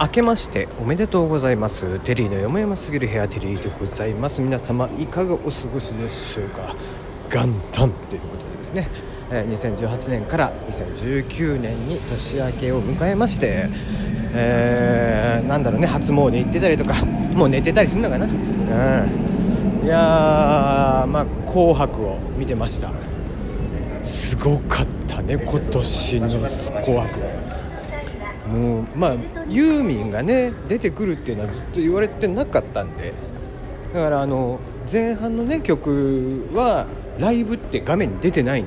明けましておめでとうございます。テリーのよもやますぎる部屋テリーでございます。皆様いかがお過ごしでしょうか。元旦ということでですね。2018年から2019年に年明けを迎えまして、えーなんだろうね。初詣行ってたりとかもう寝てたりするのかな、うん、いやーまあ「紅白」を見てました。すごかったね今年の「紅白」もうまあユーミンがね出てくるっていうのはずっと言われてなかったんで。だからあの前半のね曲はライブって画面に出てないん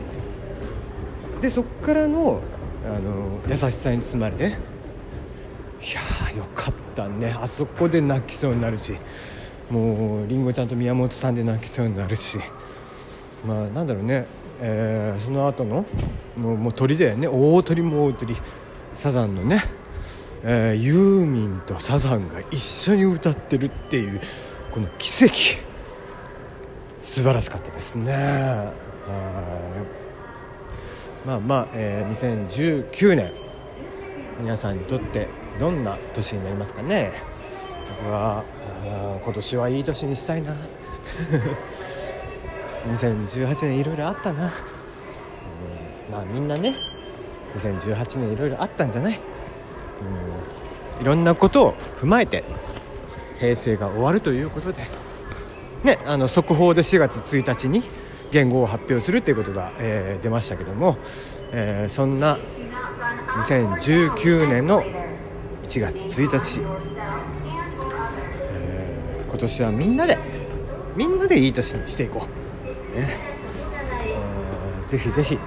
で。そっからのあの優しさに包まれていやーよかったね。あそこで泣きそうになるしもうりんごちゃんと宮本さんで泣きそうになるし。まあなんだろうね、えーその後のもうもう鳥だよね。大鳥も大鳥。サザンのね、えーユーミンとサザンが一緒に歌ってるっていうこの奇跡。素晴らしかったですね。まあまあ、えー2019年。皆さんにとってどんな年になりますかね。僕は今年はいい年にしたいな。2018年いろいろあったな、うんまあみんなね2018年いろいろあったんじゃない、いろんなことを踏まえて平成が終わるということで。ねあの速報で4月1日に言語を発表するということが、えー出ましたけども、えーそんな2019年の1月1日、えー今年はみんなでみんなでいい年にしていこう、ね。えぜひぜひ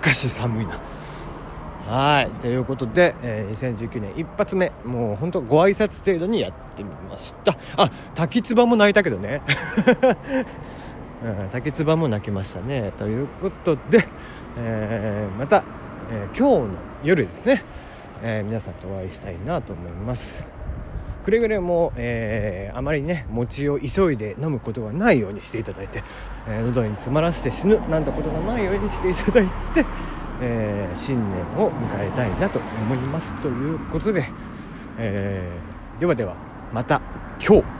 かし寒いな。はい。ということで、えー2019年一発目もう本当ご挨拶程度にやってみました。あ滝つばも泣いたけどね。うん滝つばも泣きましたね。ということで、えーまた、えー今日の夜ですね、えー皆さんとお会いしたいなと思います。くれぐれも、えーあまりね餅を急いで飲むことがないようにしていただいて、えー喉に詰まらせて死ぬなんてことがないようにしていただいて、えー新年を迎えたいなと思いますということで、えではではまた今日。